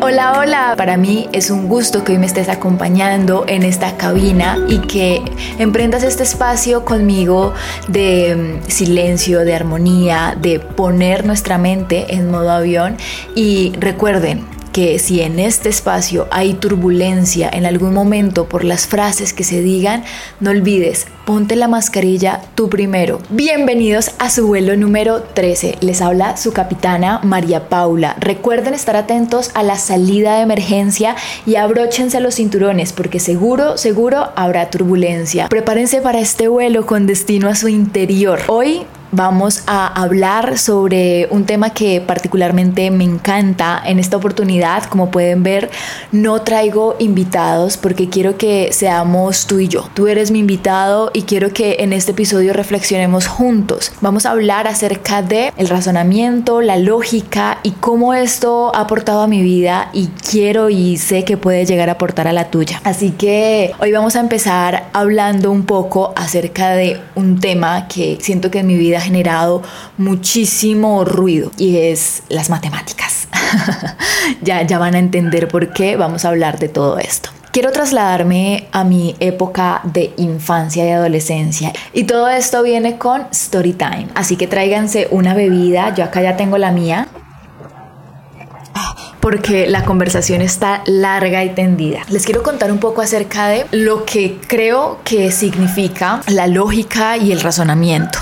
Hola, hola. Para mí es un gusto que hoy me estés acompañando en esta cabina y que emprendas este espacio conmigo de mm, silencio, de armonía, de poner nuestra mente en modo avión. Y recuerden, que si en este espacio hay turbulencia en algún momento por las frases que se digan, no olvides, ponte la mascarilla tú primero. Bienvenidos a su vuelo número 13. Les habla su capitana María Paula. Recuerden estar atentos a la salida de emergencia y abróchense los cinturones porque seguro, seguro habrá turbulencia. Prepárense para este vuelo con destino a su interior. Hoy vamos a hablar sobre un tema que particularmente me encanta en esta oportunidad. Como pueden ver, no traigo invitados porque quiero que seamos tú y yo. Tú eres mi invitado y quiero que en este episodio reflexionemos juntos. Vamos a hablar acerca de el razonamiento, la lógica y cómo esto ha aportado a mi vida y quiero y sé que puede llegar a aportar a la tuya. Así que hoy vamos a empezar hablando un poco acerca de un tema que siento que en mi vida generado muchísimo ruido y es las matemáticas. ya, ya van a entender por qué vamos a hablar de todo esto. Quiero trasladarme a mi época de infancia y adolescencia y todo esto viene con story time. Así que tráiganse una bebida, yo acá ya tengo la mía porque la conversación está larga y tendida. Les quiero contar un poco acerca de lo que creo que significa la lógica y el razonamiento.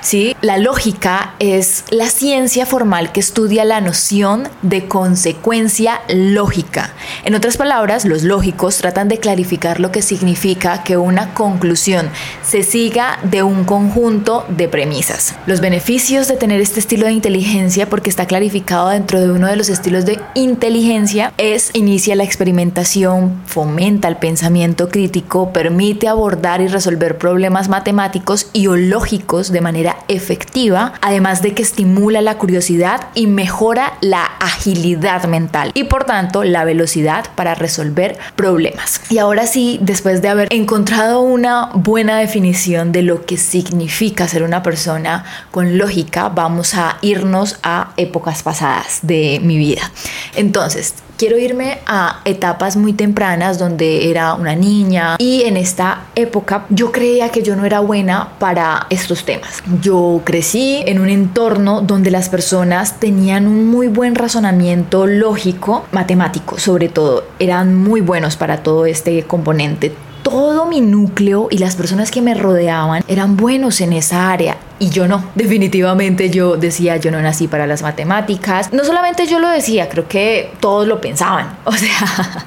¿Sí? La lógica es la ciencia formal que estudia la noción de consecuencia lógica. En otras palabras, los lógicos tratan de clarificar lo que significa que una conclusión se siga de un conjunto de premisas. Los beneficios de tener este estilo de inteligencia, porque está clarificado dentro de uno de los estilos de inteligencia, es inicia la experimentación, fomenta el pensamiento crítico, permite abordar y resolver problemas matemáticos y o lógicos de manera efectiva, además de que estimula la curiosidad y mejora la agilidad mental y por tanto la velocidad para resolver problemas. Y ahora sí, después de haber encontrado una buena definición de lo que significa ser una persona con lógica, vamos a irnos a épocas pasadas de mi vida. Entonces, quiero irme a etapas muy tempranas donde era una niña y en esta época yo creía que yo no era buena para estos temas. Yo crecí en un entorno donde las personas tenían un muy buen razonamiento lógico, matemático sobre todo, eran muy buenos para todo este componente. Todo mi núcleo y las personas que me rodeaban eran buenos en esa área y yo no. Definitivamente yo decía, yo no nací para las matemáticas. No solamente yo lo decía, creo que todos lo pensaban. O sea,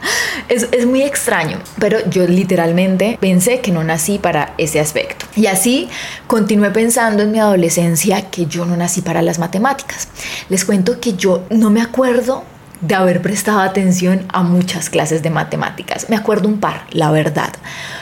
es, es muy extraño, pero yo literalmente pensé que no nací para ese aspecto. Y así continué pensando en mi adolescencia que yo no nací para las matemáticas. Les cuento que yo no me acuerdo de haber prestado atención a muchas clases de matemáticas. Me acuerdo un par, la verdad.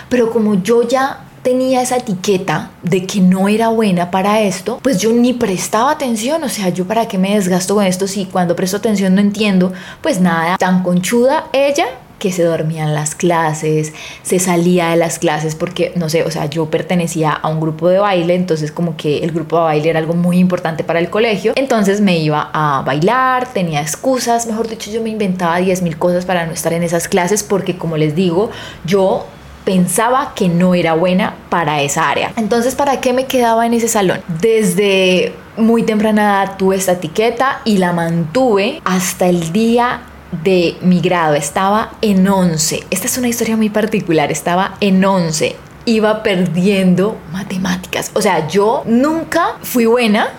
Pero como yo ya tenía esa etiqueta de que no era buena para esto, pues yo ni prestaba atención, o sea, yo para qué me desgasto con esto si cuando presto atención no entiendo, pues nada, tan conchuda ella que se dormía en las clases, se salía de las clases porque, no sé, o sea, yo pertenecía a un grupo de baile, entonces como que el grupo de baile era algo muy importante para el colegio, entonces me iba a bailar, tenía excusas, mejor dicho, yo me inventaba 10 mil cosas para no estar en esas clases porque, como les digo, yo pensaba que no era buena para esa área. Entonces, ¿para qué me quedaba en ese salón? Desde muy temprana edad tuve esta etiqueta y la mantuve hasta el día de mi grado, estaba en 11. Esta es una historia muy particular, estaba en 11. Iba perdiendo matemáticas. O sea, yo nunca fui buena,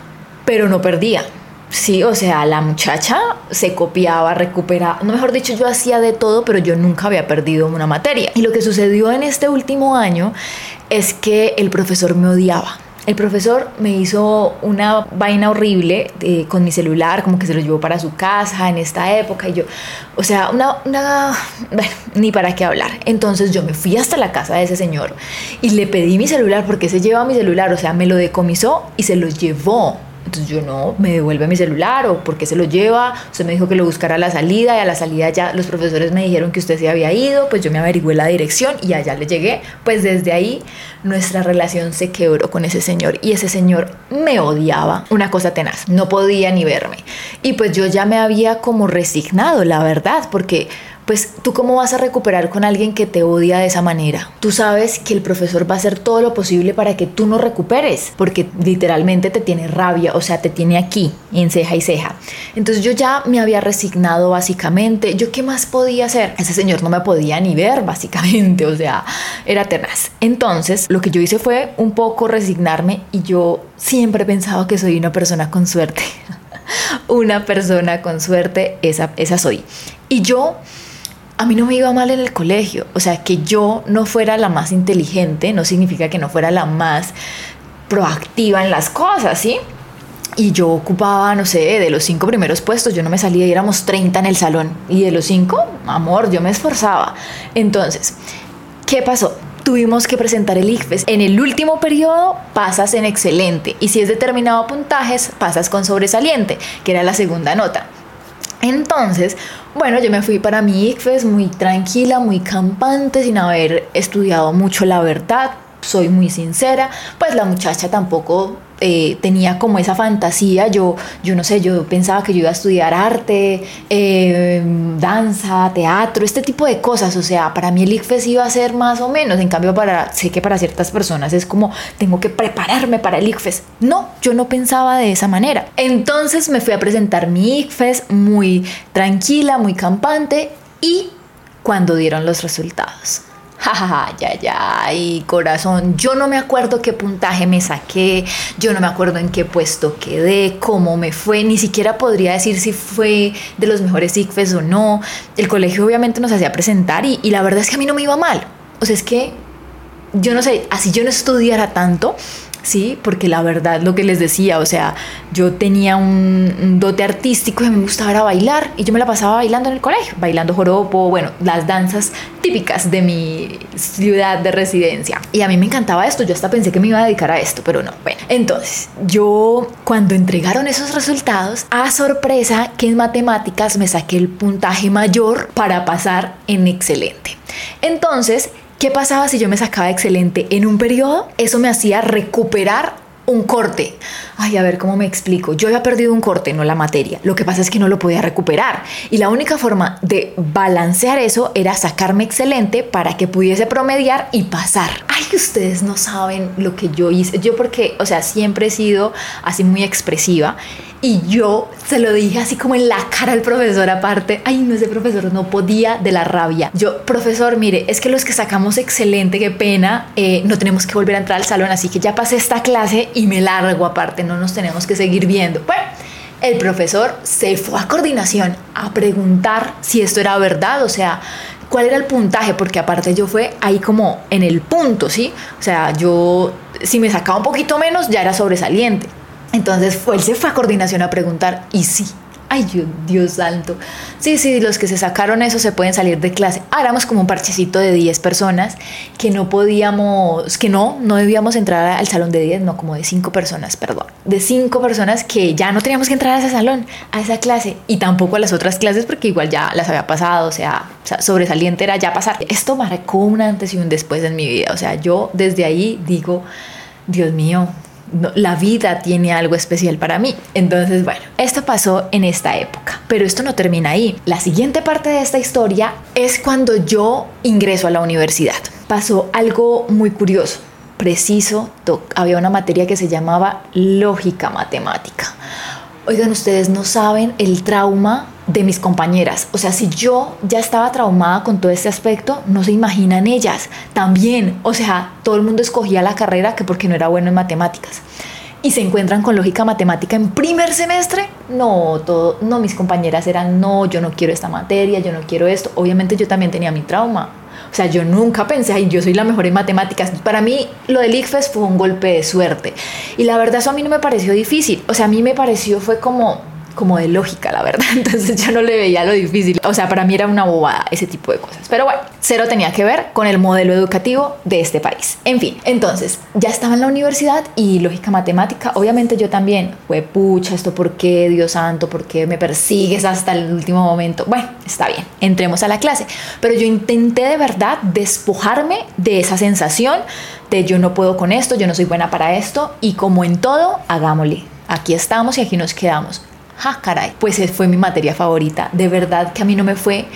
pero no perdía. Sí, o sea, la muchacha se copiaba, recuperaba, no mejor dicho, yo hacía de todo, pero yo nunca había perdido una materia. Y lo que sucedió en este último año es que el profesor me odiaba el profesor me hizo una vaina horrible eh, con mi celular, como que se lo llevó para su casa en esta época y yo, o sea, una, una, bueno, ni para qué hablar. Entonces yo me fui hasta la casa de ese señor y le pedí mi celular porque se lleva mi celular, o sea, me lo decomisó y se lo llevó. Entonces yo no, me devuelve mi celular o por qué se lo lleva. Usted me dijo que lo buscara a la salida y a la salida ya los profesores me dijeron que usted se había ido, pues yo me averigüé la dirección y allá le llegué. Pues desde ahí nuestra relación se quebró con ese señor y ese señor me odiaba, una cosa tenaz, no podía ni verme. Y pues yo ya me había como resignado, la verdad, porque pues tú cómo vas a recuperar con alguien que te odia de esa manera. Tú sabes que el profesor va a hacer todo lo posible para que tú no recuperes, porque literalmente te tiene rabia, o sea, te tiene aquí, en ceja y ceja. Entonces yo ya me había resignado básicamente. ¿Yo qué más podía hacer? Ese señor no me podía ni ver, básicamente, o sea, era tenaz. Entonces lo que yo hice fue un poco resignarme y yo siempre he pensado que soy una persona con suerte. una persona con suerte, esa, esa soy. Y yo a mí no me iba mal en el colegio. O sea, que yo no fuera la más inteligente no significa que no fuera la más proactiva en las cosas, ¿sí? Y yo ocupaba, no sé, de los cinco primeros puestos, yo no me salía y éramos 30 en el salón. Y de los cinco, amor, yo me esforzaba. Entonces, ¿qué pasó? Tuvimos que presentar el ICFES. En el último periodo pasas en excelente y si es determinado puntajes pasas con sobresaliente, que era la segunda nota. Entonces, bueno, yo me fui para mi ICFES muy tranquila, muy campante, sin haber estudiado mucho la verdad, soy muy sincera, pues la muchacha tampoco eh, tenía como esa fantasía, yo, yo no sé, yo pensaba que yo iba a estudiar arte, eh, danza, teatro, este tipo de cosas, o sea, para mí el ICFES iba a ser más o menos, en cambio para, sé que para ciertas personas es como, tengo que prepararme para el ICFES, no, yo no pensaba de esa manera, entonces me fui a presentar mi ICFES muy tranquila, muy campante y cuando dieron los resultados jajaja, ya, ya, y corazón, yo no me acuerdo qué puntaje me saqué, yo no me acuerdo en qué puesto quedé, cómo me fue, ni siquiera podría decir si fue de los mejores ICFES o no. El colegio obviamente nos hacía presentar y, y la verdad es que a mí no me iba mal. O sea, es que yo no sé, así yo no estudiara tanto, ¿sí? Porque la verdad, lo que les decía, o sea, yo tenía un, dote artístico y me gustaba bailar y yo me la pasaba bailando en el colegio, bailando joropo, bueno, las danzas típicas de mi ciudad de residencia. Y a mí me encantaba esto, yo hasta pensé que me iba a dedicar a esto, pero no. Bueno, entonces, yo cuando entregaron esos resultados, a sorpresa que en matemáticas me saqué el puntaje mayor para pasar en excelente. Entonces, ¿Qué pasaba si yo me sacaba excelente en un periodo? Eso me hacía recuperar un corte. Ay, a ver cómo me explico. Yo había perdido un corte, no la materia. Lo que pasa es que no lo podía recuperar. Y la única forma de balancear eso era sacarme excelente para que pudiese promediar y pasar. Ay, ustedes no saben lo que yo hice. Yo porque, o sea, siempre he sido así muy expresiva. Y yo se lo dije así como en la cara al profesor aparte. Ay, no, ese profesor no podía de la rabia. Yo, profesor, mire, es que los que sacamos excelente, qué pena, eh, no tenemos que volver a entrar al salón, así que ya pasé esta clase y me largo aparte, no nos tenemos que seguir viendo. Bueno, el profesor se fue a coordinación a preguntar si esto era verdad, o sea, cuál era el puntaje, porque aparte yo fue ahí como en el punto, ¿sí? O sea, yo si me sacaba un poquito menos ya era sobresaliente. Entonces él se fue a coordinación a preguntar y sí. Ay, Dios, santo. Sí, sí, los que se sacaron eso se pueden salir de clase. Ah, éramos como un parchecito de 10 personas que no podíamos, que no, no debíamos entrar al salón de 10, no, como de 5 personas, perdón. De 5 personas que ya no teníamos que entrar a ese salón, a esa clase y tampoco a las otras clases porque igual ya las había pasado, o sea sobresaliente era ya pasar. Esto marcó un antes y un después en mi vida, o sea, yo desde ahí digo, Dios mío, la vida tiene algo especial para mí. Entonces, bueno, esto pasó en esta época, pero esto no termina ahí. La siguiente parte de esta historia es cuando yo ingreso a la universidad. Pasó algo muy curioso. Preciso, había una materia que se llamaba lógica matemática. Oigan, ustedes no saben el trauma de mis compañeras. O sea, si yo ya estaba traumada con todo este aspecto, no se imaginan ellas también. O sea, todo el mundo escogía la carrera que porque no era bueno en matemáticas. Y se encuentran con lógica matemática en primer semestre. No, todo, no, mis compañeras eran, no, yo no quiero esta materia, yo no quiero esto. Obviamente yo también tenía mi trauma. O sea, yo nunca pensé, ay, yo soy la mejor en matemáticas. Para mí, lo del ICFES fue un golpe de suerte. Y la verdad, eso a mí no me pareció difícil. O sea, a mí me pareció, fue como, como de lógica, la verdad. Entonces yo no le veía lo difícil. O sea, para mí era una bobada ese tipo de cosas. Pero bueno, cero tenía que ver con el modelo educativo de este país. En fin, entonces ya estaba en la universidad y lógica matemática. Obviamente yo también, fue pucha, esto por qué, Dios santo, por qué me persigues hasta el último momento. Bueno, está bien, entremos a la clase. Pero yo intenté de verdad despojarme de esa sensación de yo no puedo con esto, yo no soy buena para esto y como en todo, hagámosle. Aquí estamos y aquí nos quedamos ja, caray, pues fue mi materia favorita. De verdad que a mí no me fue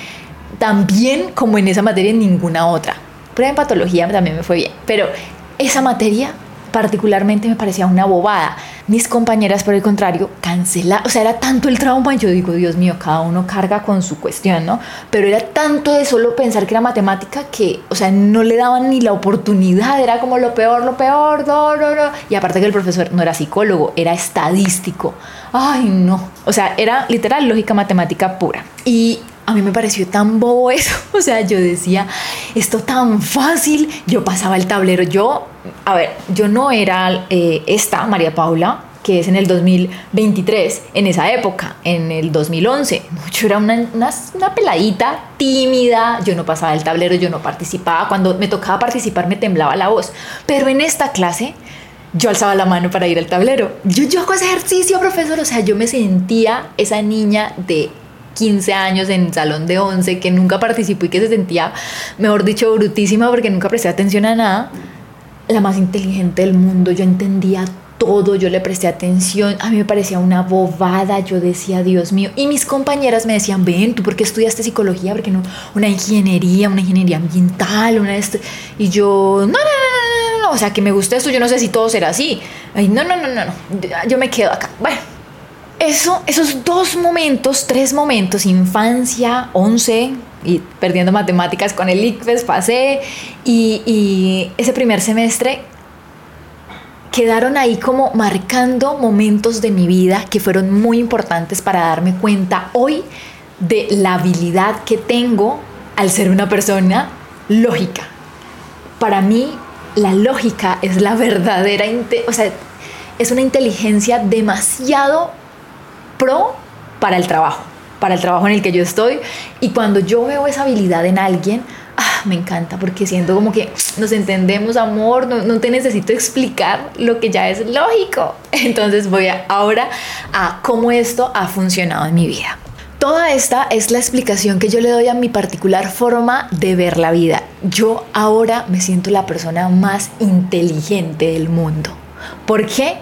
tan bien como en esa materia en ninguna otra. Prueba en patología también me fue bien, pero esa materia particularmente me parecía una bobada. Mis compañeras, por el contrario, cancelaron, o sea, era tanto el trauma, yo digo, Dios mío, cada uno carga con su cuestión, ¿no? Pero era tanto de solo pensar que era matemática que, o sea, no le daban ni la oportunidad, era como lo peor, lo peor, no, no, no. Y aparte que el profesor no era psicólogo, era estadístico. Ay, no. O sea, era literal lógica matemática pura. Y a mí me pareció tan bobo eso. O sea, yo decía, esto tan fácil. Yo pasaba el tablero. Yo, a ver, yo no era eh, esta María Paula, que es en el 2023, en esa época, en el 2011. Yo era una, una, peladita tímida, yo no pasaba el tablero, yo no participaba. Cuando me tocaba participar me temblaba la voz. Pero en esta clase yo alzaba la mano para ir al tablero. Yo, yo hago ese ejercicio, profesor. O sea, yo me sentía esa niña de 15 años en salón de 11 que nunca participó y que se sentía, mejor dicho, brutísima porque nunca presté atención a nada, la más inteligente del mundo, yo entendía todo, yo le presté atención, a mí me parecía una bobada, yo decía, Dios mío, y mis compañeras me decían, ven, ¿tú por qué estudiaste psicología? Porque no, una ingeniería, una ingeniería ambiental, una y yo, no, no, no, no, no, o sea, que me gusta esto, yo no sé si todo será así, ay, no, no, no, no, no, yo me quedo acá, bueno eso, esos dos momentos, tres momentos, infancia, 11 y perdiendo matemáticas con el ICFES, pasé y, y ese primer semestre quedaron ahí como marcando momentos de mi vida que fueron muy importantes para darme cuenta hoy de la habilidad que tengo al ser una persona lógica. Para mí, la lógica es la verdadera, o sea, es una inteligencia demasiado pro para el trabajo, para el trabajo en el que yo estoy. Y cuando yo veo esa habilidad en alguien, ah, me encanta porque siento como que nos entendemos, amor, no, te necesito explicar lo que ya es lógico. Entonces voy ahora a cómo esto ha funcionado en mi vida. Toda esta es la explicación que yo le doy a mi particular forma de ver la vida. Yo ahora me siento la persona más inteligente del mundo. ¿Por qué?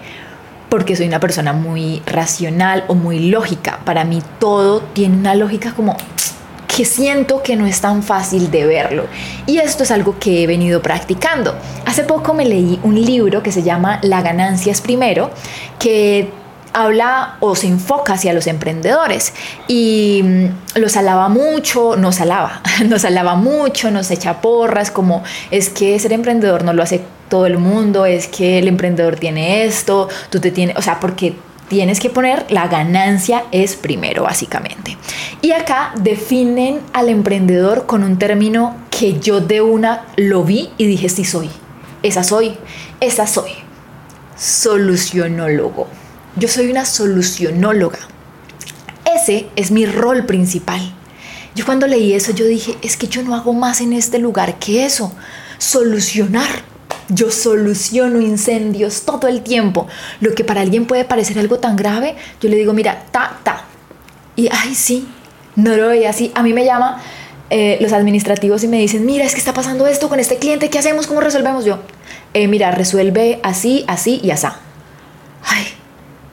Porque soy una persona muy racional o muy lógica. Para mí todo tiene una lógica como que siento que no es tan fácil de verlo. Y esto es algo que he venido practicando. Hace poco me leí un libro que se llama La ganancia es primero, que habla o se enfoca hacia los emprendedores y mm, los alaba mucho, nos alaba, nos alaba mucho, nos echa porras, como es que ser emprendedor no lo hace todo el mundo, es que el emprendedor tiene esto, tú te tienes, o sea, porque tienes que poner la ganancia es primero, básicamente. Y acá definen al emprendedor con un término que yo de una lo vi y dije, sí soy, esa soy, esa soy, solucionólogo. Yo soy una solucionóloga. Ese es mi rol principal. Yo cuando leí eso, yo dije, es que yo no hago más en este lugar que eso, solucionar yo soluciono incendios todo el tiempo. Lo que para alguien puede parecer algo tan grave, yo le digo, mira, ta, ta. Y, ay, sí, no lo veía así. A mí me llama eh, los administrativos y me dicen, mira, es que está pasando esto con este cliente, ¿qué hacemos? ¿Cómo resolvemos? Yo, eh, mira, resuelve así, así y así. Ay,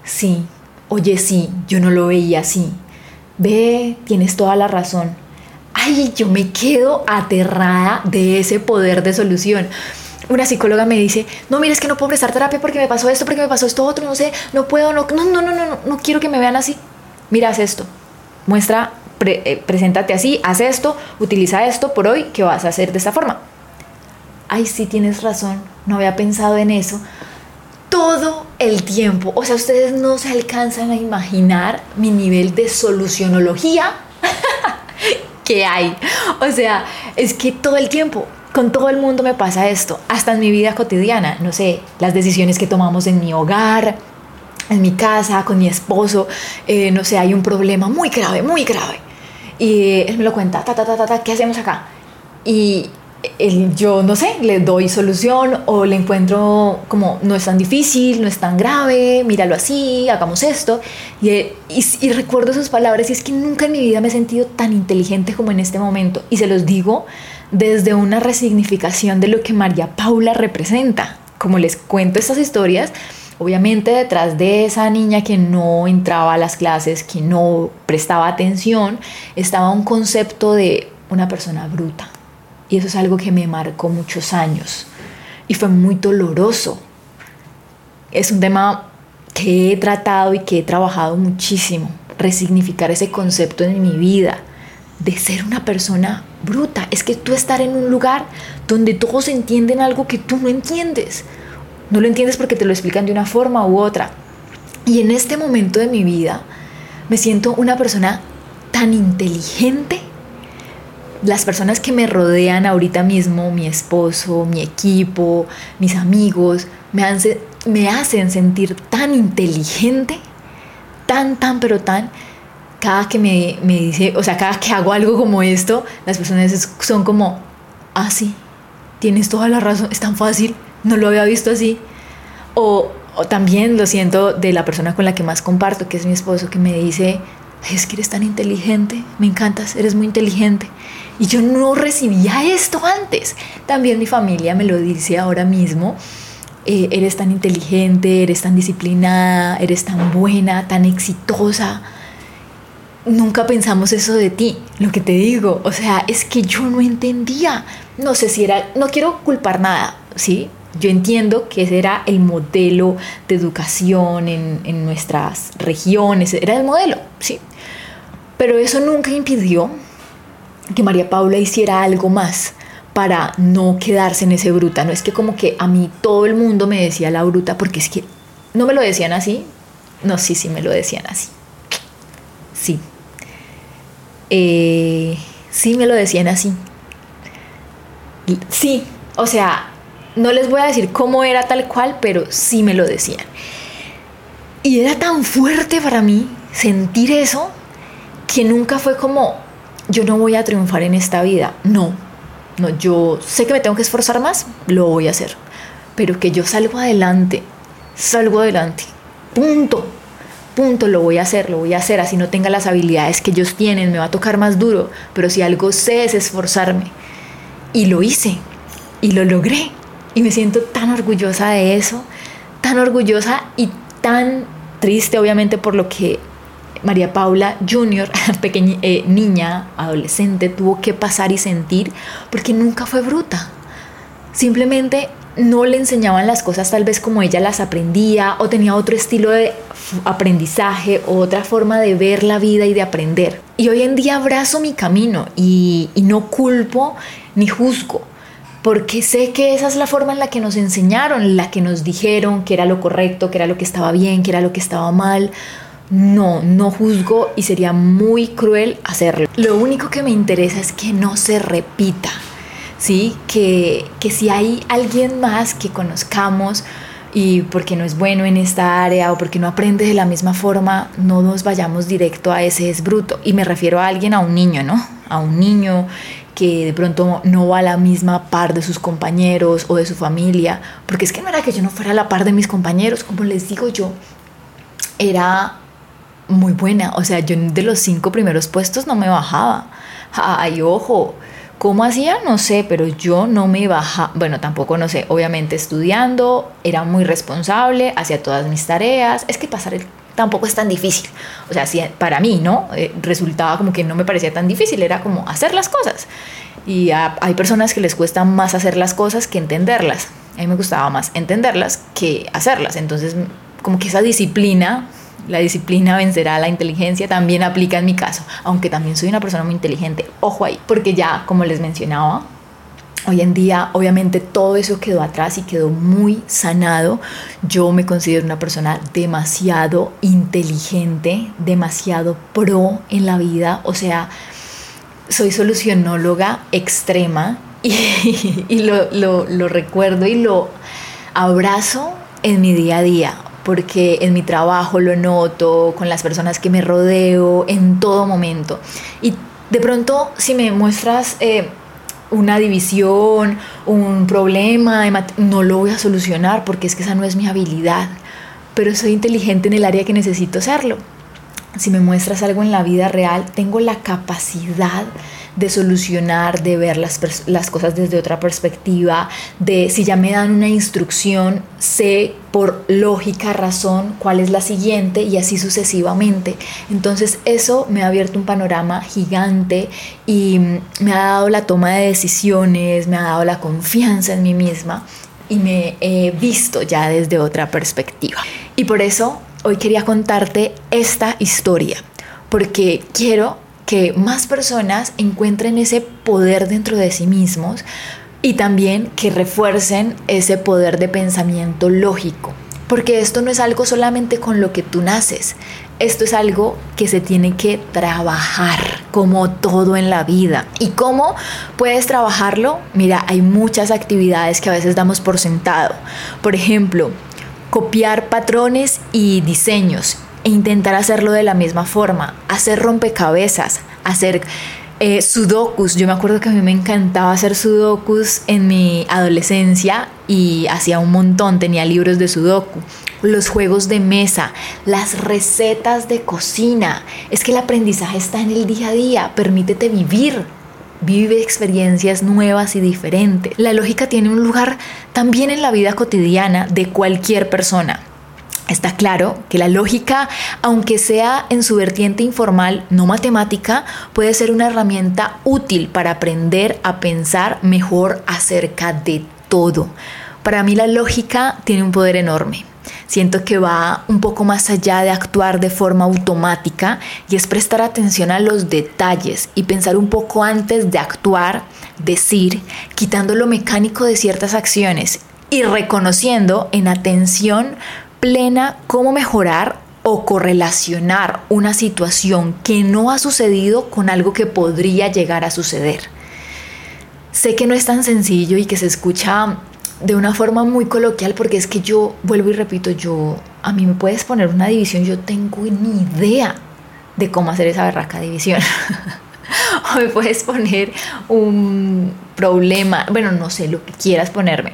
sí, oye, sí, yo no lo veía así. Ve, tienes toda la razón. Ay, yo me quedo aterrada de ese poder de solución una psicóloga me dice, no, mira, es que no puedo prestar terapia porque me pasó esto, porque me pasó esto otro, no sé, no puedo, no, no, no, no, no, no quiero que me vean así. Mira, haz esto, muestra, eh, preséntate así, haz esto, utiliza esto por hoy, que vas a hacer de esta forma. Ay, sí, tienes razón, no había pensado en eso. Todo el tiempo, o sea, ustedes no se alcanzan a imaginar mi nivel de solucionología que hay. O sea, es que todo el tiempo con todo el mundo me pasa esto, hasta en mi vida cotidiana, no sé, las decisiones que tomamos en mi hogar, en mi casa, con mi esposo, eh, no sé, hay un problema muy grave, muy grave. Y él me lo cuenta, ta, ta, ta, ta, ta ¿qué hacemos acá? Y él, yo no sé, le doy solución o le encuentro como no es tan difícil, no es tan grave, míralo así, hagamos esto. Y, y, y, recuerdo sus palabras y es que nunca en mi vida me he sentido tan inteligente como en este momento. Y se los digo desde una resignificación de lo que María Paula representa. Como les cuento estas historias, obviamente detrás de esa niña que no entraba a las clases, que no prestaba atención, estaba un concepto de una persona bruta y eso es algo que me marcó muchos años y fue muy doloroso. Es un tema que he tratado y que he trabajado muchísimo, resignificar ese concepto en mi vida de ser una persona bruta. Es que tú estar en un lugar donde todos entienden algo que tú no entiendes. No lo entiendes porque te lo explican de una forma u otra. Y en este momento de mi vida me siento una persona tan inteligente las personas que me rodean ahorita mismo, mi esposo, mi equipo, mis amigos, me, me hacen sentir tan inteligente, tan, tan, pero tan, cada que me, me, dice, o sea, cada que hago algo como esto, las personas son como, ah, sí, tienes toda la razón, es tan fácil, no lo había visto así. O, o también lo siento de la persona con la que más comparto, que es mi esposo, que me dice, es que eres tan inteligente, me encantas, eres muy inteligente. Y yo no recibía esto antes. También mi familia me lo dice ahora mismo. Eh, eres tan inteligente, eres tan disciplinada, eres tan buena, tan exitosa. Nunca pensamos eso de ti, lo que te digo. O sea, es que yo no entendía. No sé si era, no quiero culpar nada, ¿sí? Yo entiendo que ese era el modelo de educación en, en nuestras regiones, era el modelo, ¿sí? Pero eso nunca impidió que María Paula hiciera algo más para no quedarse en ese bruta. No es que como que a mí todo el mundo me decía la bruta, porque es que no me lo decían así. No, sí, sí me lo decían así. Sí. Eh, sí me lo decían así. Sí, o sea, no les voy a decir cómo era tal cual, pero sí me lo decían. Y era tan fuerte para mí sentir eso que nunca fue como, yo no voy a triunfar en esta vida. No, no, yo sé que me tengo que esforzar más, lo voy a hacer. Pero que yo salgo adelante, salgo adelante. Punto. Punto, lo voy a hacer, lo voy a hacer, así no tenga las habilidades que ellos tienen, me va a tocar más duro, pero si algo sé es esforzarme. Y lo hice, y lo logré, y me siento tan orgullosa de eso, tan orgullosa y tan triste obviamente por lo que María Paula Junior, pequeña eh, niña, adolescente, tuvo que pasar y sentir porque nunca fue bruta. Simplemente no le enseñaban las cosas tal vez como ella las aprendía o tenía otro estilo de aprendizaje o otra forma de ver la vida y de aprender. Y hoy en día abrazo mi camino y, y no culpo ni juzgo porque sé que esa es la forma en la que nos enseñaron, la que nos dijeron que era lo correcto, que era lo que estaba bien, que era lo que estaba mal no, no juzgo y sería muy cruel hacerlo. Lo único que me interesa es que no se repita, ¿sí? Que, que si hay alguien más que conozcamos y porque no es bueno en esta área o porque no aprende de la misma forma, no nos vayamos directo a ese es bruto. Y me refiero a alguien, a un niño, ¿no? A un niño que de pronto no va a la misma par de sus compañeros o de su familia, porque es que no era que yo no fuera a la par de mis compañeros, como les digo yo, era muy buena. O sea, yo de los cinco primeros puestos no me bajaba. Ay, ojo. ¿Cómo hacía? No sé, pero yo no me bajaba. Bueno, tampoco no sé. Obviamente estudiando, era muy responsable, hacía todas mis tareas. Es que pasar el tampoco es tan difícil. O sea, si para mí, ¿no? Eh, resultaba como que no me parecía tan difícil, era como hacer las cosas. Y hay personas que les cuesta más hacer las cosas que entenderlas. A mí me gustaba más entenderlas que hacerlas. Entonces, como que esa disciplina la disciplina vencerá la inteligencia también aplica en mi caso, aunque también soy una persona muy inteligente. Ojo ahí, porque ya, como les mencionaba, Hoy en día, obviamente, todo eso quedó atrás y quedó muy sanado. Yo me considero una persona demasiado inteligente, demasiado pro en la vida. O sea, soy solucionóloga extrema y, lo recuerdo y lo abrazo en mi día a día. Porque en mi trabajo lo noto, con las personas que me rodeo, en todo momento. Y de pronto, si me muestras eh, una división, un problema, no lo voy a solucionar porque es que esa no es mi habilidad, pero soy inteligente en el área que necesito serlo. Si me muestras algo en la vida real, tengo la capacidad de solucionar, de ver las, las, cosas desde otra perspectiva, de si ya me dan una instrucción, sé por lógica, razón, cuál es la siguiente y así sucesivamente. Entonces eso me ha abierto un panorama gigante y me ha dado la toma de decisiones, me ha dado la confianza en mí misma y me he visto ya desde otra perspectiva. Y por eso hoy quería contarte esta historia, porque quiero que más personas encuentren ese poder dentro de sí mismos y también que refuercen ese poder de pensamiento lógico. Porque esto no es algo solamente con lo que tú naces, esto es algo que se tiene que trabajar como todo en la vida. ¿Y cómo puedes trabajarlo? Mira, hay muchas actividades que a veces damos por sentado. Por ejemplo, copiar patrones y diseños e intentar hacerlo de la misma forma, hacer rompecabezas, hacer eh, sudokus. Yo me acuerdo que a mí me encantaba hacer sudokus en mi adolescencia y hacía un montón, tenía libros de sudoku. Los juegos de mesa, las recetas de cocina. Es que el aprendizaje está en el día a día, permítete vivir. Vive experiencias nuevas y diferentes. La lógica tiene un lugar también en la vida cotidiana de cualquier persona. Está claro que la lógica, aunque sea en su vertiente informal, no matemática, puede ser una herramienta útil para aprender a pensar mejor acerca de todo. Para mí la lógica tiene un poder enorme. Siento que va un poco más allá de actuar de forma automática y es prestar atención a los detalles y pensar un poco antes de actuar, decir, quitando lo mecánico de ciertas acciones y reconociendo en atención plena cómo mejorar o correlacionar una situación que no ha sucedido con algo que podría llegar a suceder. Sé que no es tan sencillo y que se escucha de una forma muy coloquial porque es que yo vuelvo y repito, yo a mí me puedes poner una división, yo tengo ni idea de cómo hacer esa berraca división. o me puedes poner un problema, bueno, no sé lo que quieras ponerme.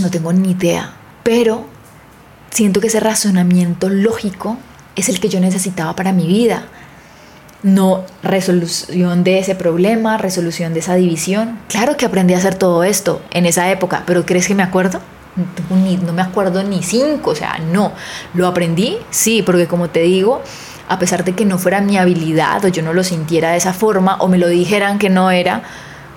No tengo ni idea, pero siento que ese razonamiento lógico es el que yo necesitaba para mi vida. No resolución de ese problema, resolución de esa división. Claro que aprendí a hacer todo esto en esa época, pero ¿crees que me acuerdo? no me acuerdo ni cinco, o sea, no. ¿Lo aprendí? Sí, porque como te digo, a pesar de que no fuera mi habilidad o yo no lo sintiera de esa forma o me lo dijeran que no era,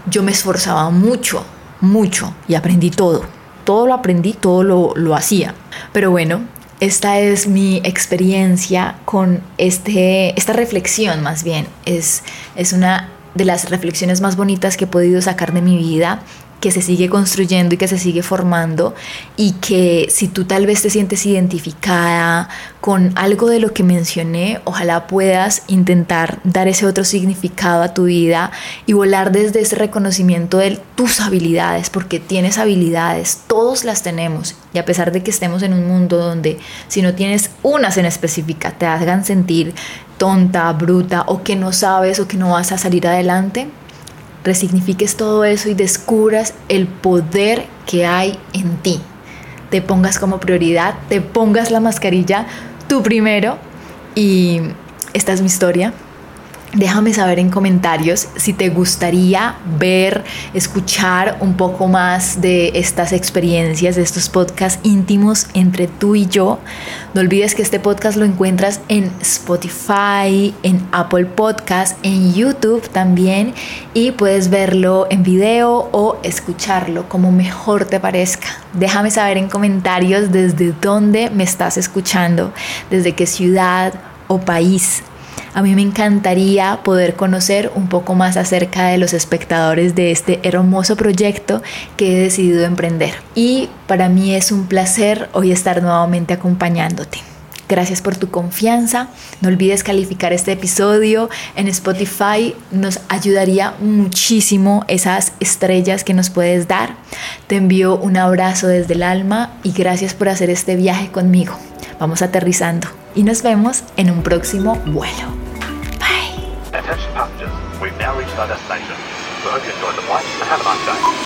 yo me esforzaba mucho, mucho y aprendí todo todo lo aprendí, todo lo, lo hacía. Pero bueno, esta es mi experiencia con este, esta reflexión más bien. Es, es una de las reflexiones más bonitas que he podido sacar de mi vida que se sigue construyendo y que se sigue formando y que si tú tal vez te sientes identificada con algo de lo que mencioné, ojalá puedas intentar dar ese otro significado a tu vida y volar desde ese reconocimiento de tus habilidades, porque tienes habilidades, todos las tenemos. Y a pesar de que estemos en un mundo donde si no tienes unas en específica te hagan sentir tonta, bruta o que no sabes o que no vas a salir adelante, resignifiques todo eso y descubras el poder que hay en ti. Te pongas como prioridad, te pongas la mascarilla tú primero y esta es mi historia. Déjame saber en comentarios si te gustaría ver, escuchar un poco más de estas experiencias, de estos podcasts íntimos entre tú y yo. No olvides que este podcast lo encuentras en Spotify, en Apple Podcast, en YouTube también y puedes verlo en video o escucharlo como mejor te parezca. Déjame saber en comentarios desde dónde me estás escuchando, desde qué ciudad o país a mí me encantaría poder conocer un poco más acerca de los espectadores de este hermoso proyecto que he decidido emprender. Y para mí es un placer hoy estar nuevamente acompañándote. Gracias por tu confianza. No olvides calificar este episodio en Spotify. Nos ayudaría muchísimo esas estrellas que nos puedes dar. Te envío un abrazo desde el alma y gracias por hacer este viaje conmigo. vamos aterrizando y nos vemos en un próximo vuelo. Bye.